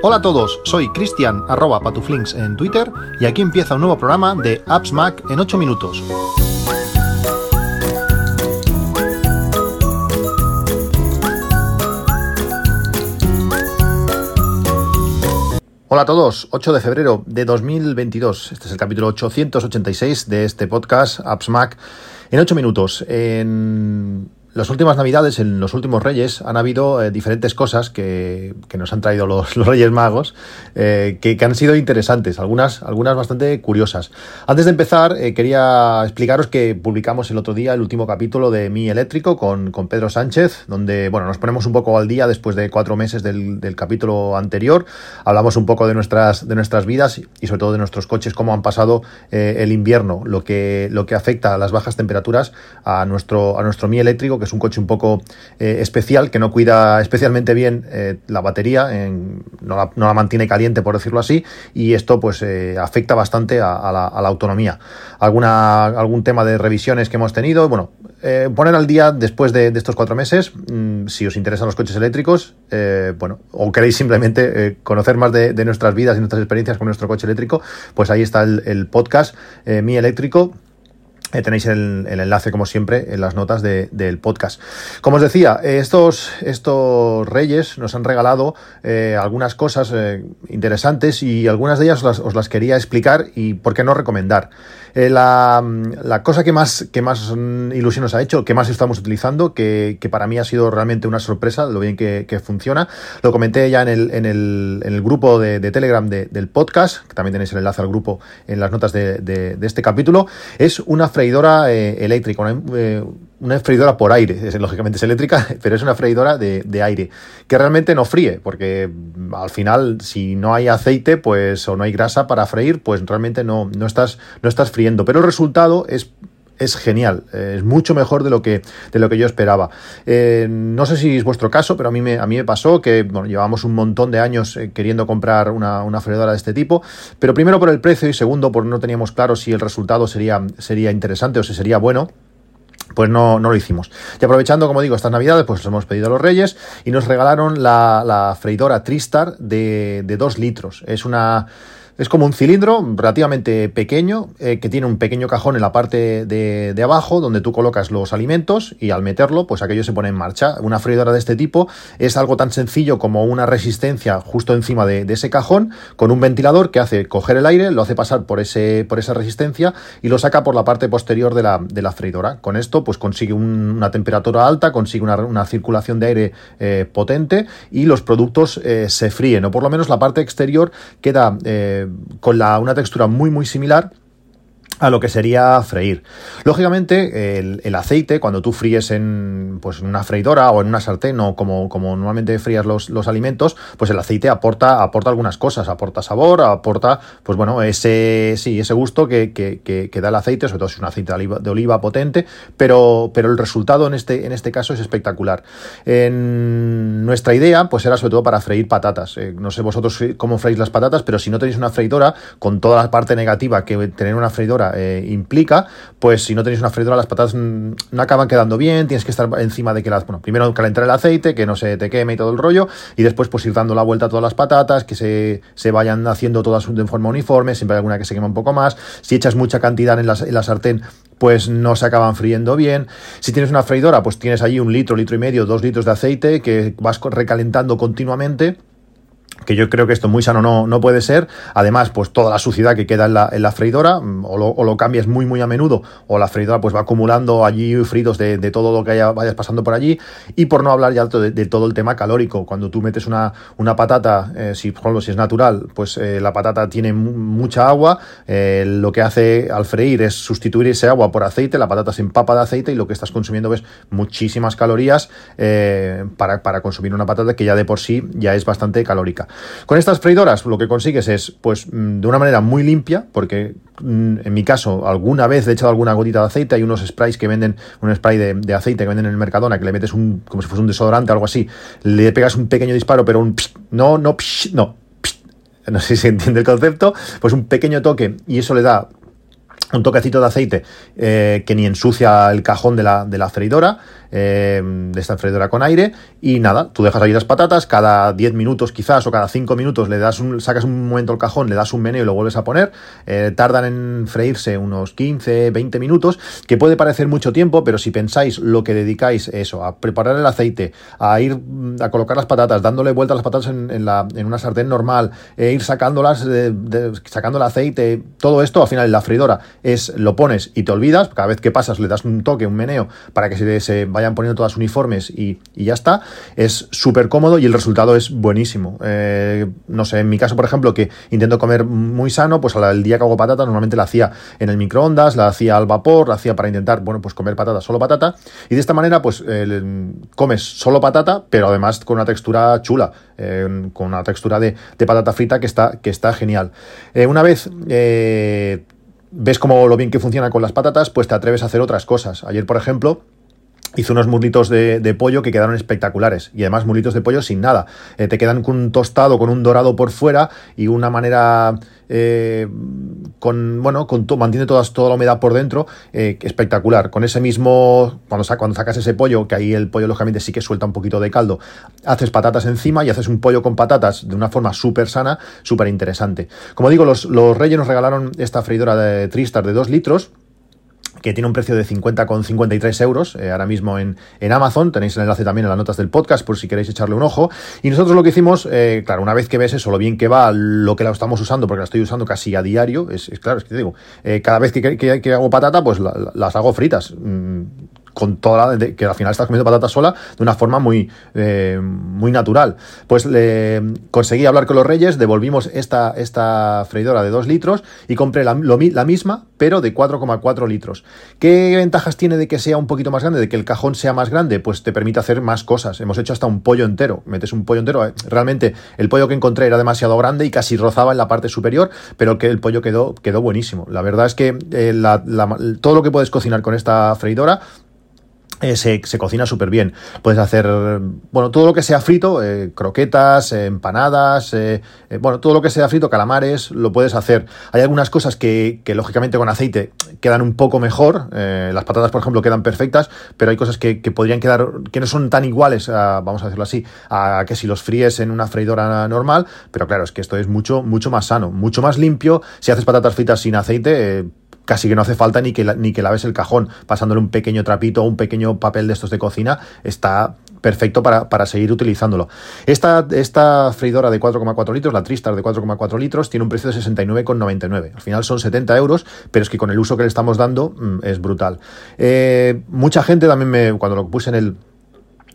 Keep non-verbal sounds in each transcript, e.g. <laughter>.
Hola a todos, soy Cristian arroba patuflinks en Twitter y aquí empieza un nuevo programa de Apps Mac en 8 minutos. Hola a todos, 8 de febrero de 2022. Este es el capítulo 886 de este podcast Apps Mac en 8 minutos. En las últimas navidades, en los últimos reyes, han habido eh, diferentes cosas que, nos han traído los, <laughs> Reyes Magos eh, que, han sido interesantes, algunas, algunas bastante curiosas. Antes de empezar, eh, quería explicaros que publicamos el otro día el último capítulo de Mi Eléctrico con, Pedro Sánchez, donde bueno, nos ponemos un poco al día después de cuatro meses del, capítulo anterior. Hablamos un poco de nuestras, de nuestras vidas y sobre todo de nuestros coches, cómo han pasado el invierno, lo que, lo que afecta a las bajas temperaturas a nuestro, a nuestro Mi Eléctrico, que es un coche un poco eh, especial, que no cuida especialmente bien eh, la batería, no, la, mantiene caliente, por decirlo así, y esto pues eh, afecta bastante a, la, autonomía. Alguna, algún tema de revisiones que hemos tenido, bueno, poner al día después de, estos cuatro meses, mm, si os interesan los coches eléctricos, bueno, o queréis simplemente conocer más de, nuestras vidas y nuestras experiencias con nuestro coche eléctrico, pues ahí está el, el podcast Mi Eléctrico eh, tenéis el, enlace, como siempre, en las notas del podcast. Como os decía, estos, estos reyes nos han regalado eh, algunas cosas eh, interesantes y algunas de ellas os las, quería explicar y por qué no recomendar. La, cosa que más, que más ilusión nos ha hecho, que más estamos utilizando, que, para mí ha sido realmente una sorpresa, lo bien que, funciona, lo comenté ya en el, en el, en el grupo de, Telegram del podcast, que también tenéis el enlace al grupo en las notas de, este capítulo, es una freidora eh, eléctrica, eh, una, freidora por aire, es, lógicamente es eléctrica, <laughs> pero es una freidora de, aire, que realmente no fríe, porque mm, al final si no hay aceite pues o no hay grasa para freír, pues realmente no, no, estás, no estás friendo, pero el resultado es es genial, es mucho mejor de lo que, de lo que yo esperaba. Eh, no sé si es vuestro caso, pero a mí me, a mí me pasó que bueno, llevamos un montón de años eh, queriendo comprar una, una, freidora de este tipo, pero primero por el precio y segundo porque no teníamos claro si el resultado sería, sería interesante o si sería bueno pues no, no, lo hicimos. Y aprovechando, como digo, estas navidades, pues hemos pedido a los Reyes y nos regalaron la, la freidora Tristar de, de 2 litros. Es una es como un cilindro relativamente pequeño eh, que tiene un pequeño cajón en la parte de, abajo donde tú colocas los alimentos y al meterlo pues aquello se pone en marcha. Una freidora de este tipo es algo tan sencillo como una resistencia justo encima de, ese cajón con un ventilador que hace coger el aire, lo hace pasar por, ese, por esa resistencia y lo saca por la parte posterior de la, de la freidora. Con esto pues consigue una temperatura alta, consigue una, circulación de aire eh, potente y los productos eh, se fríen o por lo menos la parte exterior queda con la, una textura muy muy similar a lo que sería freír. Lógicamente, el, aceite, cuando tú fríes en, pues, en una freidora o en una sartén o como, como normalmente frías los, los, alimentos, pues el aceite aporta, aporta algunas cosas, aporta sabor, aporta, pues bueno, ese, sí, ese gusto que, que, que, da el aceite, sobre todo si es un aceite de oliva, potente, pero, pero el resultado en este, en este caso es espectacular. En nuestra idea, pues era sobre todo para freír patatas. Eh, no sé vosotros cómo freís las patatas, pero si no tenéis una freidora, con toda la parte negativa que tener una freidora eh, implica, pues si no tenéis una freidora las patatas no acaban quedando bien, tienes que estar encima de que las, bueno, primero calentar el aceite, que no se te queme y todo el rollo, y después pues ir dando la vuelta a todas las patatas, que se, vayan haciendo todas de forma uniforme, siempre hay alguna que se quema un poco más, si echas mucha cantidad en la, en la sartén, pues no se acaban friendo bien. Si tienes una freidora, pues tienes allí un litro, litro y medio, dos litros de aceite que vas recalentando continuamente que yo creo que esto muy sano no, no puede ser. Además, pues toda la suciedad que queda en la, en la freidora, mm, o lo, o cambias muy, muy a menudo, o la freidora pues va acumulando allí fritos de, de todo lo que haya, vayas pasando por allí. Y por no hablar ya de, todo el tema calórico. Cuando tú metes una, una patata, eh, si, por ejemplo, si es natural, pues eh, la patata tiene mucha agua. Eh, lo que hace al freír es sustituir ese agua por aceite. La patata se empapa de aceite y lo que estás consumiendo es muchísimas calorías para, para consumir una patata que ya de por sí ya es bastante calórica. Con estas freidoras lo que consigues es, pues, mm, de una manera muy limpia, porque mm, en mi caso, alguna vez he echado alguna gotita de aceite, hay unos sprays que venden, un spray de, aceite que venden en el Mercadona, que le metes un, como si fuese un desodorante o algo así, le pegas un pequeño disparo, pero un no, no, no, no sé si se entiende el concepto, pues un pequeño toque y eso le da un toquecito de aceite eh, que ni ensucia el cajón de la, de la freidora eh, de esta freidora con aire y nada, tú dejas ahí las patatas, cada 10 minutos quizás o cada 5 minutos le das un, sacas un momento el cajón, le das un meneo y lo vuelves a poner, eh, tardan en freírse unos 15, 20 minutos, que puede parecer mucho tiempo, pero si pensáis lo que dedicáis eso, a preparar el aceite, a ir mm, a colocar las patatas, dándole vueltas a las patatas en una sartén normal, e ir sacándolas, sacando el aceite, todo esto al final en la freidora es lo pones y te olvidas, cada vez que pasas le das un toque, un meneo para que se, se vayan poniendo todas uniformes y, ya está. Es súper cómodo y el resultado es buenísimo. Eh, no sé, en mi caso, por ejemplo, que intento comer muy sano, pues al día que hago patata normalmente la hacía en el microondas, la hacía al vapor, la hacía para intentar, bueno, pues comer patata, solo patata. Y de esta manera, pues comes solo patata, pero además con una textura chula, eh, con una textura de, patata frita que está, que está genial. Eh, una vez ves cómo lo bien que funciona con las patatas, pues te atreves a hacer otras cosas. Ayer, por ejemplo, hizo unos muslitos de, pollo que quedaron espectaculares y además muslitos de pollo sin nada. Eh, te quedan con un tostado, con un dorado por fuera y una manera eh, con bueno con mantiene toda, toda la humedad por dentro eh, espectacular. Con ese mismo cuando, cuando sacas ese pollo que ahí el pollo lógicamente sí que suelta un poquito de caldo, haces patatas encima y haces un pollo con patatas de una forma súper sana, súper interesante. Como digo, los, los Reyes nos regalaron esta freidora de Tristar de 2 litros que tiene un precio de 50,53 euros eh, ahora mismo en, en, Amazon. Tenéis el enlace también en las notas del podcast por si queréis echarle un ojo. Y nosotros lo que hicimos, eh, claro, una vez que ves eso, lo bien que va, lo que la estamos usando, porque la estoy usando casi a diario, es, claro, es que te digo, eh, cada vez que, que, hago patata, pues las hago fritas. Mm, con toda la, que al final estás comiendo patata sola de una forma muy, eh, muy natural. Pues conseguí hablar con los reyes, devolvimos esta, esta freidora de 2 litros y compré la, la misma, pero de 4,4 litros. ¿Qué ventajas tiene de que sea un poquito más grande, de que el cajón sea más grande? Pues te permite hacer más cosas. Hemos hecho hasta un pollo entero. Metes un pollo entero. Eh, realmente el pollo que encontré era demasiado grande y casi rozaba en la parte superior, pero que el pollo quedó, quedó buenísimo. La verdad es que eh, todo lo que puedes cocinar con esta freidora eh, se, cocina súper bien. Puedes hacer, bueno, todo lo que sea frito, eh, croquetas, eh, empanadas, bueno, todo lo que sea frito, calamares, lo puedes hacer. Hay algunas cosas que, que lógicamente con aceite quedan un poco mejor. las patatas, por ejemplo, quedan perfectas, pero hay cosas que, que podrían quedar, que no son tan iguales, vamos a decirlo así, a que si los fríes en una freidora normal. Pero claro, es que esto es mucho, mucho más sano, mucho más limpio. Si haces patatas fritas sin aceite, casi que no hace falta ni que, ni que laves el cajón, pasándole un pequeño trapito o un pequeño papel de estos de cocina, está perfecto para, seguir utilizándolo. Esta, esta freidora de 4,4 litros, la Tristar de 4,4 litros, tiene un precio de 69,99. Al final son 70 euros, pero es que con el uso que le estamos dando mm, es brutal. Eh, mucha gente también me, cuando lo puse en el,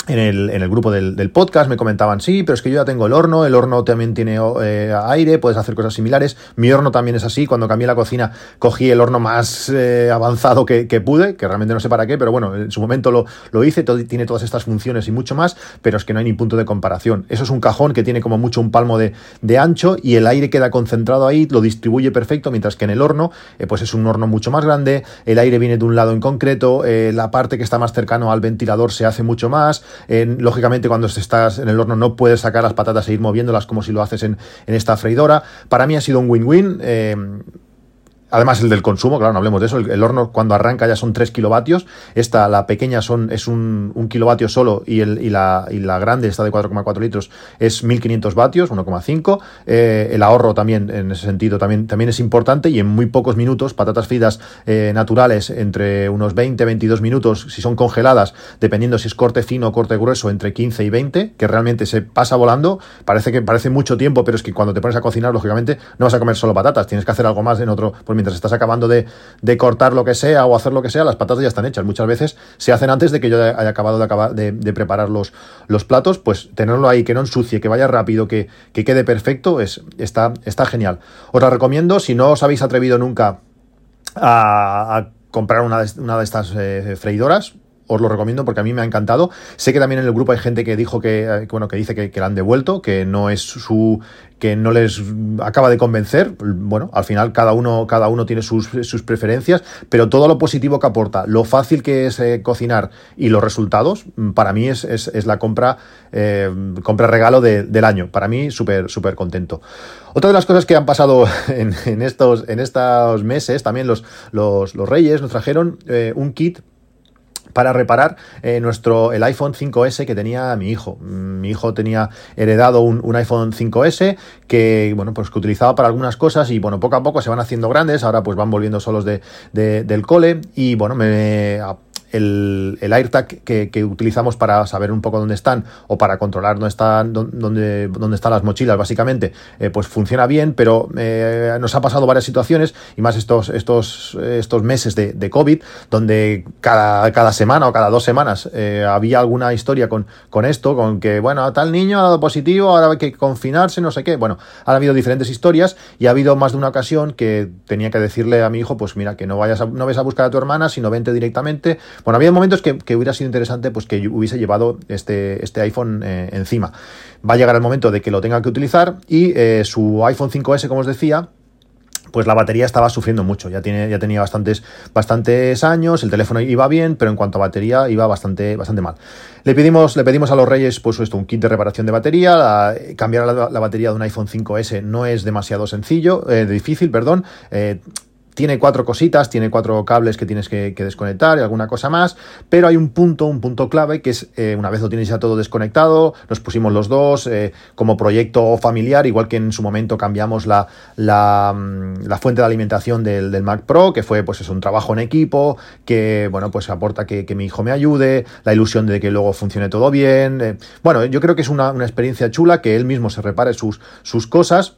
en el, en el, grupo del, del, podcast me comentaban, sí, pero es que yo ya tengo el horno, el horno también tiene eh, aire, puedes hacer cosas similares, mi horno también es así, cuando cambié la cocina cogí el horno más eh, avanzado que, que, pude, que realmente no sé para qué, pero bueno, en su momento lo, lo hice, tiene todas estas funciones y mucho más, pero es que no hay ni punto de comparación. Eso es un cajón que tiene como mucho un palmo de, de ancho y el aire queda concentrado ahí, lo distribuye perfecto, mientras que en el horno, eh, pues es un horno mucho más grande, el aire viene de un lado en concreto, la parte que está más cercano al ventilador se hace mucho más, lógicamente, cuando estás en el horno no puedes sacar las patatas e ir moviéndolas como si lo haces en, en esta freidora. Para mí ha sido un win-win. Eh, Además, el del consumo, claro, no hablemos de eso. El, horno cuando arranca ya son 3 kilovatios. Esta, la pequeña, son, es un, kilovatio solo y la grande, esta de 4,4 litros, es 1500 vatios, 1,5. Eh, el ahorro también, en ese sentido, también, también es importante y en muy pocos minutos, patatas fritas eh, naturales entre unos 20, 22 minutos, si son congeladas, dependiendo si es corte fino o corte grueso, entre 15 y 20, que realmente se pasa volando. Parece que parece mucho tiempo, pero es que cuando te pones a cocinar, lógicamente, no vas a comer solo patatas, tienes que hacer algo más en otro, pues mientras estás acabando de, cortar lo que sea o hacer lo que sea, las patatas ya están hechas. Muchas veces se hacen antes de que yo haya acabado de, de, preparar los, los, platos, pues tenerlo ahí, que no ensucie, que vaya rápido, que, quede perfecto, es, está, está genial. Os la recomiendo, si no os habéis atrevido nunca a, comprar una de, una de estas eh, freidoras, os lo recomiendo porque a mí me ha encantado. Sé que también en el grupo hay gente que dijo que, eh, bueno, que dice que, que la han devuelto, que no es su, que no les acaba de convencer. Bueno, al final cada uno, cada uno tiene sus, sus preferencias, pero todo lo positivo que aporta, lo fácil que es eh, cocinar y los resultados, para mí es, es, la compra, eh, compra regalo del año. Para mí, súper, súper contento. Otra de las cosas que han pasado <laughs> en, estos, en estos meses, también los, los Reyes nos trajeron un kit para reparar eh, nuestro el iPhone 5S que tenía mi hijo. Mi hijo tenía heredado un, iPhone 5S que bueno pues que utilizaba para algunas cosas y bueno poco a poco se van haciendo grandes. Ahora pues van volviendo solos de, del cole y bueno me el, AirTag que, utilizamos para saber un poco dónde están o para controlar dónde están, dónde, dónde están las mochilas, básicamente, eh, pues funciona bien, pero eh, nos ha pasado varias situaciones y más estos, estos, estos meses de, de COVID, donde cada, cada semana o cada dos semanas eh, había alguna historia con, con esto, con que, bueno, tal niño ha dado positivo, ahora hay que confinarse, no sé qué. Bueno, han habido diferentes historias y ha habido más de una ocasión que tenía que decirle a mi hijo, pues mira, que no vayas a, no ves a buscar a tu hermana, sino vente directamente bueno, había momentos que, hubiera sido interesante pues que hubiese llevado este, este iPhone eh, encima. Va a llegar el momento de que lo tenga que utilizar y eh, su iPhone 5S, como os decía, pues la batería estaba sufriendo mucho. Ya, tiene, ya tenía bastantes, bastantes años, el teléfono iba bien, pero en cuanto a batería iba bastante, bastante mal. Le pedimos, le pedimos a los Reyes pues esto, un kit de reparación de batería. cambiar la, batería de un iPhone 5S no es demasiado sencillo, eh, difícil, perdón tiene cuatro cositas, tiene cuatro cables que tienes que, desconectar y alguna cosa más, pero hay un punto, un punto clave que es eh, una vez lo tienes ya todo desconectado, nos pusimos los dos eh, como proyecto familiar, igual que en su momento cambiamos la, la, mm, fuente de alimentación del, Mac Pro, que fue pues es un trabajo en equipo, que bueno, pues aporta que, mi hijo me ayude, la ilusión de que luego funcione todo bien. Eh, bueno, yo creo que es una, experiencia chula, que él mismo se repare sus cosas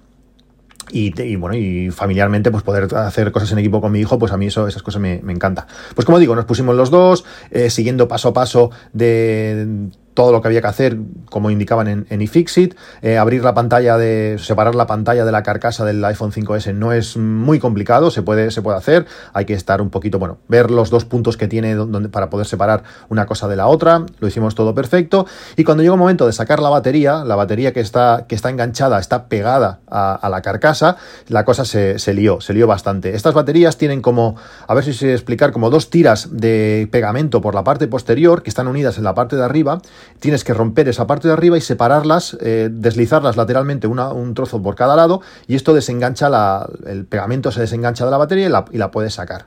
y, bueno, y familiarmente, pues poder hacer cosas en equipo con mi hijo, pues a mí eso, esas cosas me, me encanta. Pues como digo, nos pusimos los dos, eh, siguiendo paso a paso de todo lo que había que hacer, como indicaban en, en iFixit. Eh, abrir la pantalla de. separar la pantalla de la carcasa del iPhone 5S no es muy complicado, se puede, se puede hacer. Hay que estar un poquito, bueno, ver los dos puntos que tiene donde, para poder separar una cosa de la otra. Lo hicimos todo perfecto. Y cuando llega el momento de sacar la batería, la batería que está, que está enganchada, está pegada a, la carcasa, la cosa se, se lió, se lió bastante. Estas baterías tienen como, a ver si sé explicar, como dos tiras de pegamento por la parte posterior que están unidas en la parte de arriba tienes que romper esa parte de arriba y separarlas, eh, deslizarlas lateralmente un trozo por cada lado y esto desengancha la, el pegamento se desengancha de la batería y la, puedes sacar.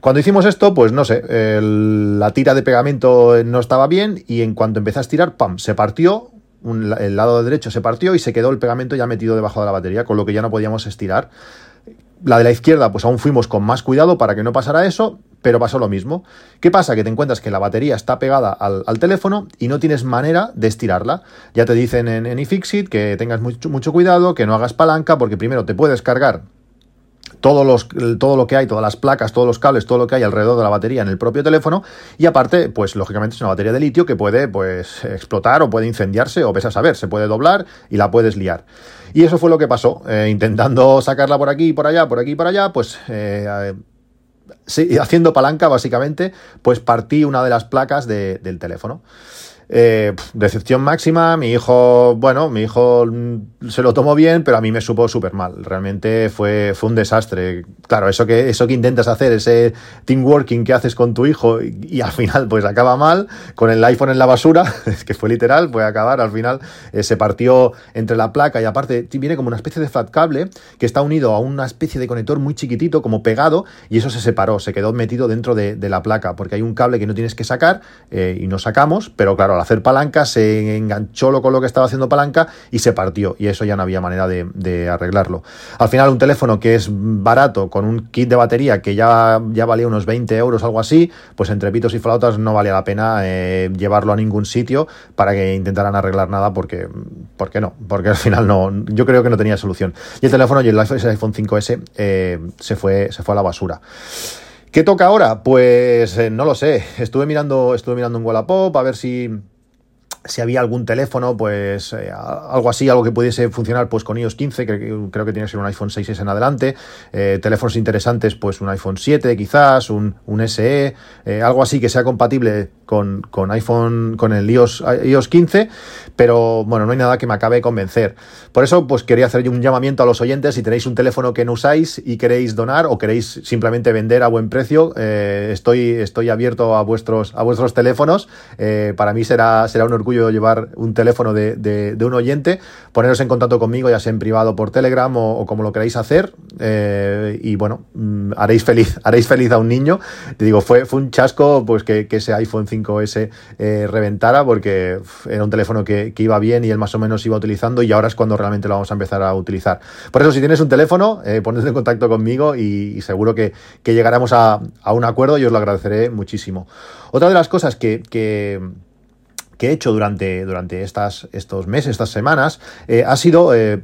Cuando hicimos esto, pues no sé, la tira de pegamento no estaba bien y en cuanto empecé a estirar, ¡pam! se partió, el lado derecho se partió y se quedó el pegamento ya metido debajo de la batería, con lo que ya no podíamos estirar. La de la izquierda, pues aún fuimos con más cuidado para que no pasara eso, pero pasó lo mismo. ¿Qué pasa? Que te encuentras que la batería está pegada al, teléfono y no tienes manera de estirarla. Ya te dicen en, en iFixit que tengas mucho, mucho cuidado, que no hagas palanca, porque primero te puedes cargar todo lo que hay, todas las placas, todos los cables, todo lo que hay alrededor de la batería en el propio teléfono y aparte, pues lógicamente es una batería de litio que puede pues explotar o puede incendiarse o ves a saber, se puede doblar y la puedes liar. Y eso fue lo que pasó, eh, intentando sacarla por aquí, por allá, por aquí, por allá, pues eh, haciendo palanca básicamente, pues partí una de las placas del teléfono. Eh, decepción máxima, mi hijo, bueno, mi hijo se lo tomó bien, pero a mí me supo súper mal. Realmente fue, fue un desastre. Claro, eso que, eso que intentas hacer, ese team working que haces con tu hijo y, al final pues acaba mal, con el iPhone en la basura, <laughs> que fue literal, puede acabar, al final eh, se partió entre la placa y aparte viene como una especie de fat cable que está unido a una especie de conector muy chiquitito, como pegado, y eso se separó, se quedó metido dentro de, la placa, porque hay un cable que no tienes que sacar eh, y no sacamos, pero claro, al hacer palanca se enganchó con lo que estaba haciendo palanca y se partió y eso ya no había manera de, arreglarlo. Al final un teléfono que es barato con un kit de batería que ya, ya valía unos 20 euros algo así, pues entre pitos y flautas no valía la pena eh, llevarlo a ningún sitio para que intentaran arreglar nada porque, porque no, porque al final no, yo creo que no tenía solución. Y el teléfono y el iPhone 5S eh, se, fue, se fue a la basura. ¿Qué toca ahora? Pues eh, no lo sé. Estuve mirando, estuve mirando en Wallapop a ver si, si había algún teléfono, pues eh, algo así, algo que pudiese funcionar pues con iOS 15, que, creo que tiene que ser un iPhone 6S en adelante, eh, teléfonos interesantes, pues un iPhone 7 quizás, un, un SE, algo así que sea compatible con, con iPhone, con el iOS, iOS 15, pero bueno, no hay nada que me acabe de convencer. Por eso, pues quería hacer un llamamiento a los oyentes, si tenéis un teléfono que no usáis y queréis donar o queréis simplemente vender a buen precio, eh, estoy, estoy abierto a vuestros, a vuestros teléfonos. Eh, para mí será, será un orgullo orgullo llevar un teléfono de, un oyente, poneros en contacto conmigo, ya sea en privado por Telegram o, como lo queráis hacer. Eh, y bueno, mm, haréis feliz, <laughs> haréis feliz a un niño. Te digo, fue, fue un chasco pues que, ese iPhone 5S eh, reventara porque era un teléfono que, iba bien y él más o menos iba utilizando y ahora es cuando realmente lo vamos a empezar a utilizar. Por eso, si tienes un teléfono, eh, ponete en contacto conmigo y, seguro que, llegaremos a, un acuerdo y os lo agradeceré muchísimo. Otra de las cosas que he hecho durante, durante estas, estos meses, estas semanas, eh, ha sido eh,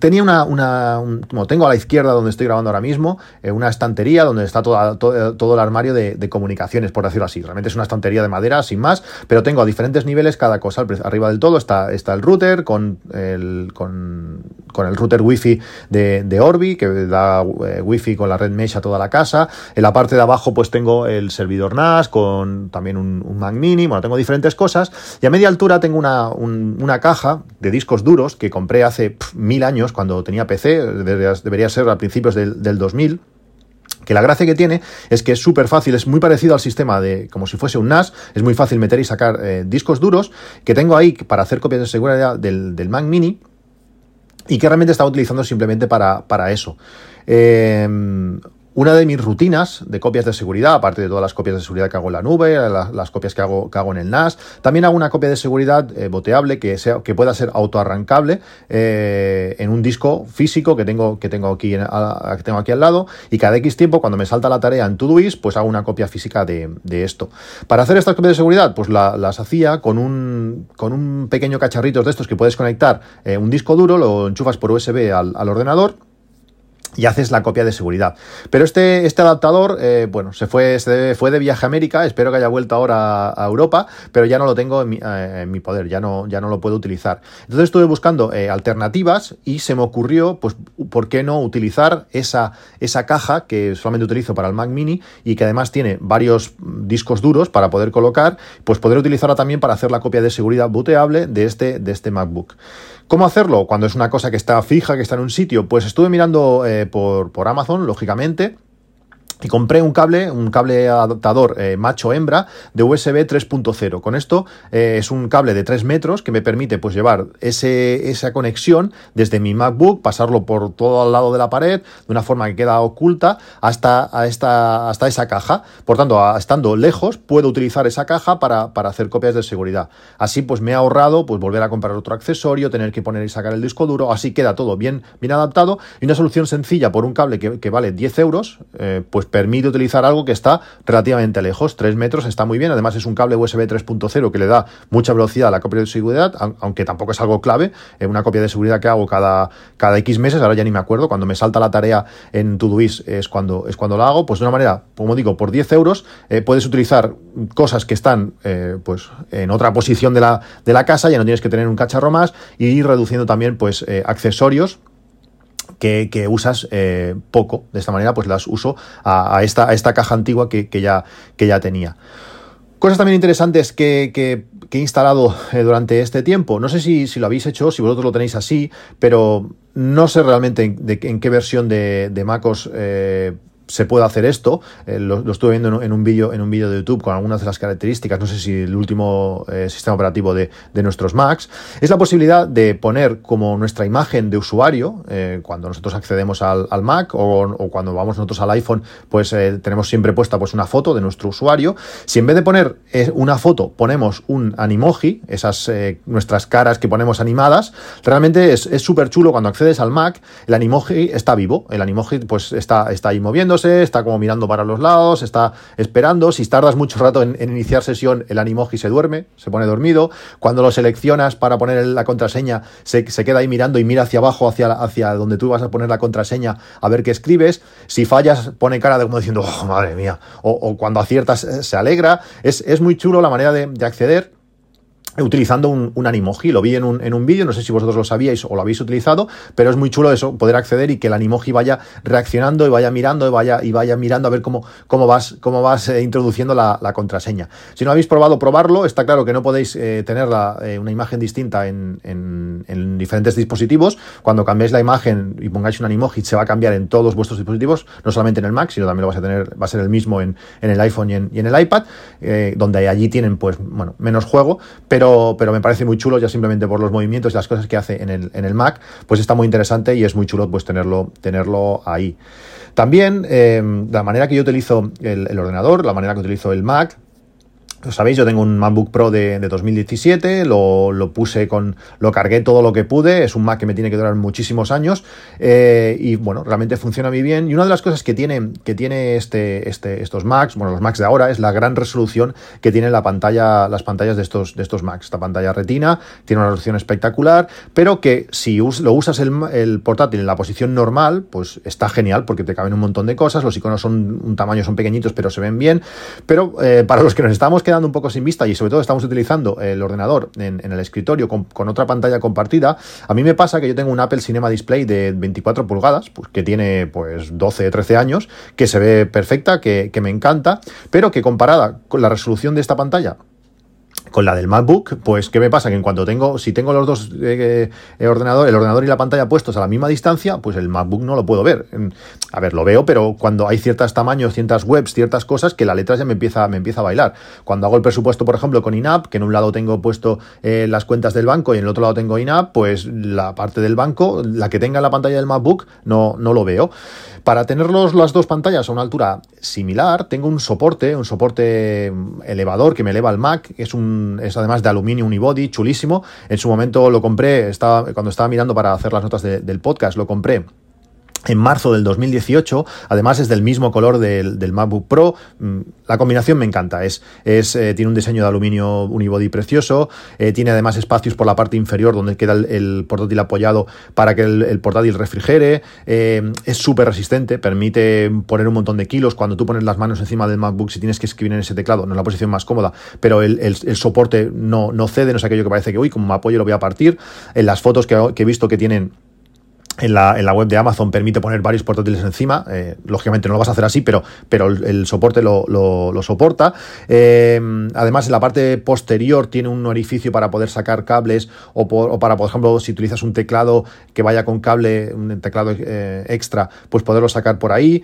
tenía una, una como tengo a la izquierda donde estoy grabando ahora mismo, eh, una estantería donde está todo, todo, el armario de, comunicaciones, por decirlo así. Realmente es una estantería de madera, sin más, pero tengo a diferentes niveles cada cosa. Arriba del todo está, está el router con el, con, el router wifi de, de Orbi, que da eh, wifi con la red mesh a toda la casa. En la parte de abajo pues tengo el servidor NAS con también un, Mac mini, bueno, tengo diferentes cosas. Y a media altura tengo una, una caja de discos duros que compré hace mil años, cuando tenía PC, debería, ser a principios del, 2000 que la gracia que tiene es que es súper fácil, es muy parecido al sistema de como si fuese un NAS, es muy fácil meter y sacar eh, discos duros que tengo ahí para hacer copias de seguridad del, del Mac Mini y que realmente estaba utilizando simplemente para, para eso. Eh, una de mis rutinas de copias de seguridad, aparte de todas las copias de seguridad que hago en la nube, las, copias que hago, que hago en el NAS, también hago una copia de seguridad eh, boteable que, sea, que pueda ser autoarrancable eh, en un disco físico que tengo, que, tengo aquí que tengo aquí al lado y cada X tiempo cuando me salta la tarea en Todoist pues hago una copia física de, esto. Para hacer estas copias de seguridad pues las hacía con un, con un pequeño cacharrito de estos que puedes conectar eh, un disco duro, lo enchufas por USB al ordenador y haces la copia de seguridad. Pero este, este adaptador, eh, bueno, se fue, se fue de viaje a América, espero que haya vuelto ahora a Europa, pero ya no lo tengo en mi, eh, poder, ya no, ya no lo puedo utilizar. Entonces estuve buscando eh, alternativas y se me ocurrió, pues, ¿por qué no utilizar esa, esa caja que solamente utilizo para el Mac Mini y que además tiene varios discos duros para poder colocar, pues poder utilizarla también para hacer la copia de seguridad booteable de este, de este MacBook. ¿Cómo hacerlo cuando es una cosa que está fija, que está en un sitio? Pues estuve mirando eh, por, por Amazon, lógicamente, y compré un cable, un cable adaptador eh, macho-hembra de USB 3.0. Con esto eh, es un cable de 3 metros que me permite pues llevar ese, esa conexión desde mi MacBook, pasarlo por todo al lado de la pared, de una forma que queda oculta, hasta, esta, hasta esa caja. Por tanto, estando lejos, puedo utilizar esa caja para, para, hacer copias de seguridad. Así pues me he ahorrado pues volver a comprar otro accesorio, tener que poner y sacar el disco duro, así queda todo bien, bien adaptado y una solución sencilla por un cable que, que vale 10 euros, eh, pues permite utilizar algo que está relativamente lejos. 3 metros está muy bien. Además, es un cable USB 3.0 que le da mucha velocidad a la copia de seguridad, aunque tampoco es algo clave. en una copia de seguridad que hago cada, cada X meses, ahora ya ni me acuerdo. Cuando me salta la tarea en Todoist es cuando, es cuando la hago. Pues de una manera, como digo, por 10 euros eh, puedes utilizar cosas que están eh, pues en otra posición de la, de la casa, ya no tienes que tener un cacharro más y ir reduciendo también pues eh, accesorios que, usas eh, poco. De esta manera, pues las uso a, esta, esta, caja antigua que, ya, que ya tenía. Cosas también interesantes que, he instalado eh, durante este tiempo. No sé si, lo habéis hecho, si vosotros lo tenéis así, pero no sé realmente en, qué versión de, de MacOS eh, se puede hacer esto. Eh, lo, estuve viendo en un vídeo en un vídeo de YouTube con algunas de las características, no sé si el último eh, sistema operativo de, nuestros Macs, es la posibilidad de poner como nuestra imagen de usuario, eh, cuando nosotros accedemos al, Mac o, cuando vamos nosotros al iPhone, pues tenemos siempre puesta pues una foto de nuestro usuario. Si en vez de poner una foto ponemos un animoji, esas nuestras caras que ponemos animadas, realmente es súper chulo cuando accedes al Mac, el animoji está vivo, el animoji pues está, está ahí está como mirando para los lados, está esperando. Si tardas mucho rato en, iniciar sesión, el animoji se duerme, se pone dormido. Cuando lo seleccionas para poner la contraseña, se, queda ahí mirando y mira hacia abajo, hacia, hacia donde tú vas a poner la contraseña, a ver qué escribes. Si fallas, pone cara de como diciendo, oh, madre mía. O, cuando aciertas, eh, se alegra. Es, muy chulo la manera de acceder utilizando un, un, animoji. Lo vi en un, en un vídeo, no sé si vosotros lo sabíais o lo habéis utilizado, pero es muy chulo eso, poder acceder y que el animoji vaya reaccionando y vaya mirando y vaya, y vaya mirando a ver cómo, cómo vas, cómo vas eh, introduciendo la, contraseña. Si no habéis probado probarlo, está claro que no podéis eh, tener eh, una imagen distinta en, en, diferentes dispositivos. Cuando cambiéis la imagen y pongáis un animoji, se va a cambiar en todos vuestros dispositivos, no solamente en el Mac, sino también lo vas a tener, va a ser el mismo en, el iPhone y en, el iPad, donde allí tienen pues bueno, menos juego, pero pero, pero me parece muy chulo ya simplemente por los movimientos y las cosas que hace en el, en el Mac, pues está muy interesante y es muy chulo pues tenerlo, tenerlo ahí. También eh, la manera que yo utilizo el, ordenador, la manera que utilizo el Mac, sabéis, yo tengo un MacBook Pro de, 2017, lo, puse con, lo cargué todo lo que pude, es un Mac que me tiene que durar muchísimos años eh, y bueno, realmente funciona muy bien. Y una de las cosas que tiene, que tiene este, este, estos Macs, bueno, los Macs de ahora, es la gran resolución que tiene la pantalla, las pantallas de estos, de estos Macs. Esta pantalla retina tiene una resolución espectacular, pero que si lo usas el, portátil en la posición normal, pues está genial porque te caben un montón de cosas, los iconos son un tamaño, son pequeñitos, pero se ven bien. Pero eh, para los que nos estamos quedando quedando un poco sin vista y sobre todo estamos utilizando el ordenador en, el escritorio con, otra pantalla compartida, a mí me pasa que yo tengo un Apple Cinema Display de 24 pulgadas, pues, que tiene pues 12, 13 años, que se ve perfecta, que, que me encanta, pero que comparada con la resolución de esta pantalla con la del MacBook, pues ¿qué me pasa? Que en cuanto tengo, si tengo los dos eh, eh, ordenador, el ordenador y la pantalla puestos a la misma distancia, pues el MacBook no lo puedo ver. A ver, lo veo, pero cuando hay ciertos tamaños, ciertas webs, ciertas cosas, que la letra ya me empieza, me empieza a bailar. Cuando hago el presupuesto, por ejemplo, con INAP, que en un lado tengo puesto eh, las cuentas del banco y en el otro lado tengo INAP, pues la parte del banco, la que tenga en la pantalla del MacBook, no, no lo veo. Para tenerlos las dos pantallas a una altura similar, tengo un soporte, un soporte elevador que me eleva el Mac, es un es además de aluminio unibody, chulísimo. En su momento lo compré, estaba, cuando estaba mirando para hacer las notas del podcast, lo compré en marzo del 2018. Además es del mismo color del, MacBook Pro. Mm, la combinación me encanta. Es, es eh, tiene un diseño de aluminio unibody precioso. Eh, tiene además espacios por la parte inferior donde queda el, portátil apoyado para que el, portátil refrigere. Eh, es súper resistente. Permite poner un montón de kilos. Cuando tú pones las manos encima del MacBook, si tienes que escribir en ese teclado, no es la posición más cómoda, pero el, soporte no, no cede. No es aquello que parece que, uy, como me apoyo lo voy a partir. En las fotos que he visto que tienen en la, en la, web de Amazon permite poner varios portátiles encima. Eh, lógicamente no lo vas a hacer así, pero, pero el, soporte lo, lo, soporta. Eh, además, en la parte posterior tiene un orificio para poder sacar cables o, o, para, por ejemplo, si utilizas un teclado que vaya con cable, un teclado eh, extra, pues poderlo sacar por ahí.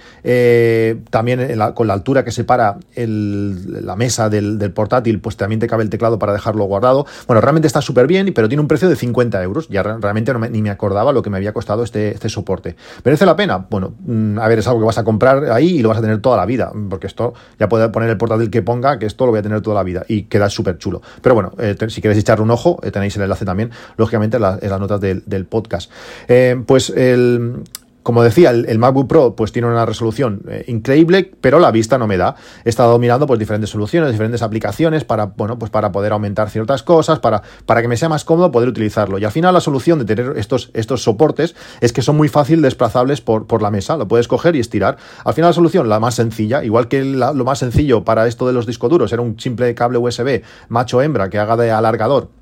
también con la altura que separa el, la mesa del, del, portátil, pues también te cabe el teclado para dejarlo guardado. Bueno, realmente está súper bien, pero tiene un precio de 50 euros. Ya realmente ni me acordaba lo que me había costado este, este soporte. ¿Merece la pena? Bueno, mm, a ver, es algo que vas a comprar ahí y lo vas a tener toda la vida, porque esto ya puede poner el portátil que ponga, que esto lo voy a tener toda la vida y queda súper chulo. Pero bueno, eh, si queréis echarle un ojo, eh, tenéis el enlace también, lógicamente, en, las notas del, podcast. Eh, pues el, como decía, el, MacBook Pro pues tiene una resolución eh, increíble, pero la vista no me da. He estado mirando pues diferentes soluciones, diferentes aplicaciones para, bueno, pues para poder aumentar ciertas cosas, para, para que me sea más cómodo poder utilizarlo. Y al final la solución de tener estos, estos soportes es que son muy fácil desplazables por, por la mesa, lo puedes coger y estirar. Al final la solución, la más sencilla, igual que lo más sencillo para esto de los discos duros, era un simple cable USB macho-hembra que haga de alargador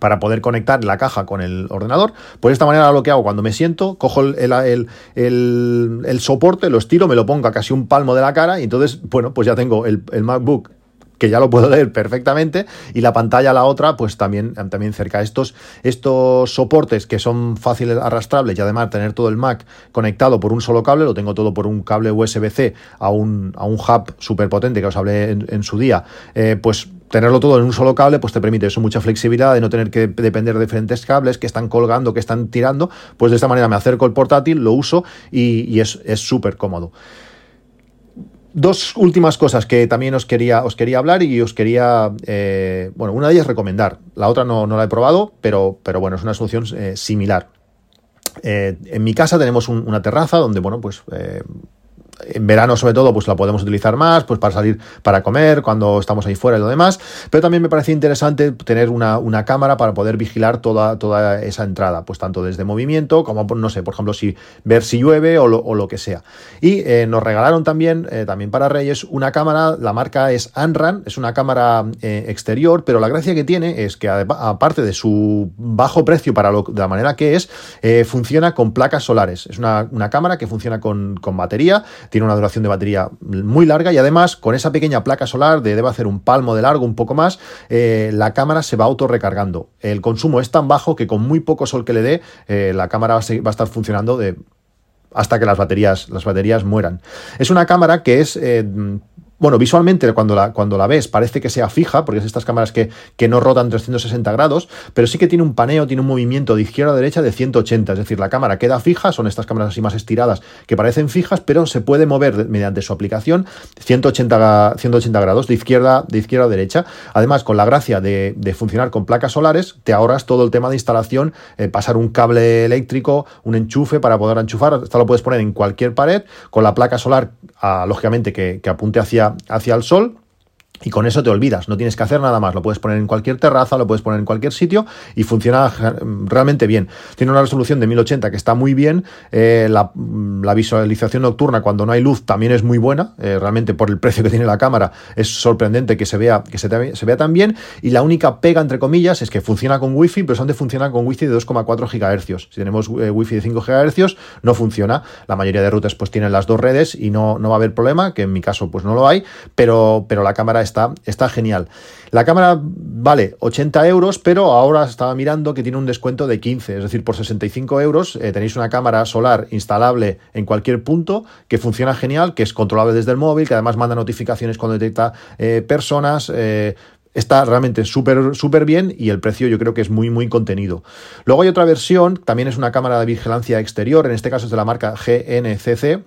para poder conectar la caja con el ordenador. Pues de esta manera lo que hago cuando me siento, cojo el, soporte, lo estiro, me lo pongo a casi un palmo de la cara y entonces, bueno, pues ya tengo el, MacBook que ya lo puedo leer perfectamente y la pantalla la otra pues también, también cerca estos, estos soportes que son fáciles arrastrables y además tener todo el Mac conectado por un solo cable lo tengo todo por un cable USB-C a un, a un hub súper potente que os hablé en, su día eh, pues tenerlo todo en un solo cable, pues te permite eso, mucha flexibilidad de no tener que depender de diferentes cables que están colgando, que están tirando. Pues de esta manera me acerco el portátil, lo uso y, es súper cómodo. Dos últimas cosas que también os quería, os quería hablar y os quería, eh, bueno, una de ellas recomendar, la otra no, la he probado, pero, pero bueno, es una solución eh, similar. Eh, en mi casa tenemos una terraza donde, bueno, pues en verano sobre todo pues la podemos utilizar más pues para salir para comer cuando estamos ahí fuera y lo demás. Pero también me parece interesante tener una, cámara para poder vigilar toda, toda esa entrada pues tanto desde movimiento como no sé por ejemplo si ver si llueve o lo, que sea. Y eh, nos regalaron también eh, también para Reyes una cámara la marca es Anran es una cámara eh, exterior pero la gracia que tiene es que aparte de su bajo precio para lo, la manera que es funciona con placas solares. Es una, cámara que funciona con, con batería tiene una duración de batería muy larga y además con esa pequeña placa solar de debe hacer un palmo de largo, un poco más, eh, la cámara se va autorrecargando. El consumo es tan bajo que con muy poco sol que le dé, eh, la cámara va a, estar funcionando de hasta que las baterías, las baterías mueran. Es una cámara que es eh, bueno, visualmente cuando la, cuando la ves parece que sea fija, porque es estas cámaras que, que, no rotan 360 grados, pero sí que tiene un paneo, tiene un movimiento de izquierda a derecha de 180, es decir, la cámara queda fija, son estas cámaras así más estiradas que parecen fijas, pero se puede mover mediante su aplicación 180, 180 grados de izquierda, de izquierda a derecha. Además, con la gracia de, funcionar con placas solares, te ahorras todo el tema de instalación, eh, pasar un cable eléctrico, un enchufe para poder enchufar, esto lo puedes poner en cualquier pared, con la placa solar, ah, lógicamente, que, que apunte hacia hacia, el sol y con eso te olvidas, no tienes que hacer nada más, lo puedes poner en cualquier terraza, lo puedes poner en cualquier sitio y funciona realmente bien. Tiene una resolución de 1080 que está muy bien, eh, la, visualización nocturna cuando no hay luz también es muy buena, eh, realmente por el precio que tiene la cámara es sorprendente que se vea, que se, vea tan bien. Y la única pega entre comillas es que funciona con wifi, pero son de funcionar con wifi de 2,4 GHz. Si tenemos eh, wifi de 5 GHz no funciona, la mayoría de rutas pues tienen las dos redes y no, no va a haber problema, que en mi caso pues no lo hay, pero, pero la cámara está, está genial. La cámara vale 80 euros, pero ahora estaba mirando que tiene un descuento de 15, es decir, por 65 euros eh, tenéis una cámara solar instalable en cualquier punto que funciona genial, que es controlable desde el móvil, que además manda notificaciones cuando detecta eh, personas. Eh, está realmente súper súper bien y el precio yo creo que es muy muy contenido. Luego hay otra versión, también es una cámara de vigilancia exterior, en este caso es de la marca GNCC,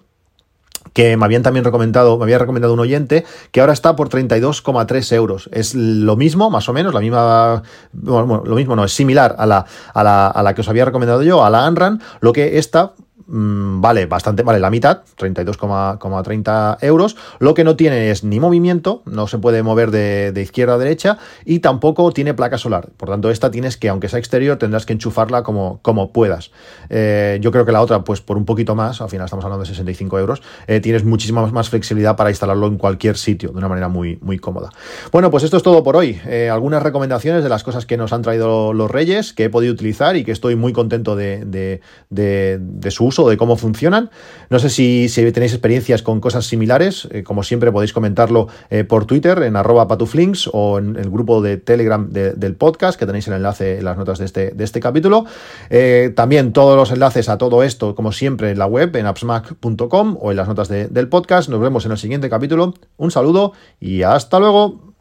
que me habían también recomendado, me había recomendado un oyente, que ahora está por 32,3 euros. Es lo mismo, más o menos, la misma, bueno, lo mismo no, es similar a la, a la, a la que os había recomendado yo, a la Anran, lo que esta Mm, vale bastante, vale la mitad, 32,30 euros. Lo que no tiene es ni movimiento, no se puede mover de, izquierda a derecha y tampoco tiene placa solar. Por tanto, esta tienes que, aunque sea exterior, tendrás que enchufarla como, como puedas. Eh, yo creo que la otra, pues por un poquito más, al final estamos hablando de 65 euros, eh, tienes muchísima más flexibilidad para instalarlo en cualquier sitio de una manera muy, muy cómoda. Bueno, pues esto es todo por hoy. Eh, algunas recomendaciones de las cosas que nos han traído los Reyes que he podido utilizar y que estoy muy contento de, de, de su uso de cómo funcionan. No sé si, tenéis experiencias con cosas similares. Eh, como siempre podéis comentarlo eh, por Twitter en arroba patuflinks o en el grupo de Telegram del podcast, que tenéis el enlace en las notas de este, este capítulo. Eh, también todos los enlaces a todo esto, como siempre, en la web, en appsmac.com o en las notas del podcast. Nos vemos en el siguiente capítulo. Un saludo y hasta luego.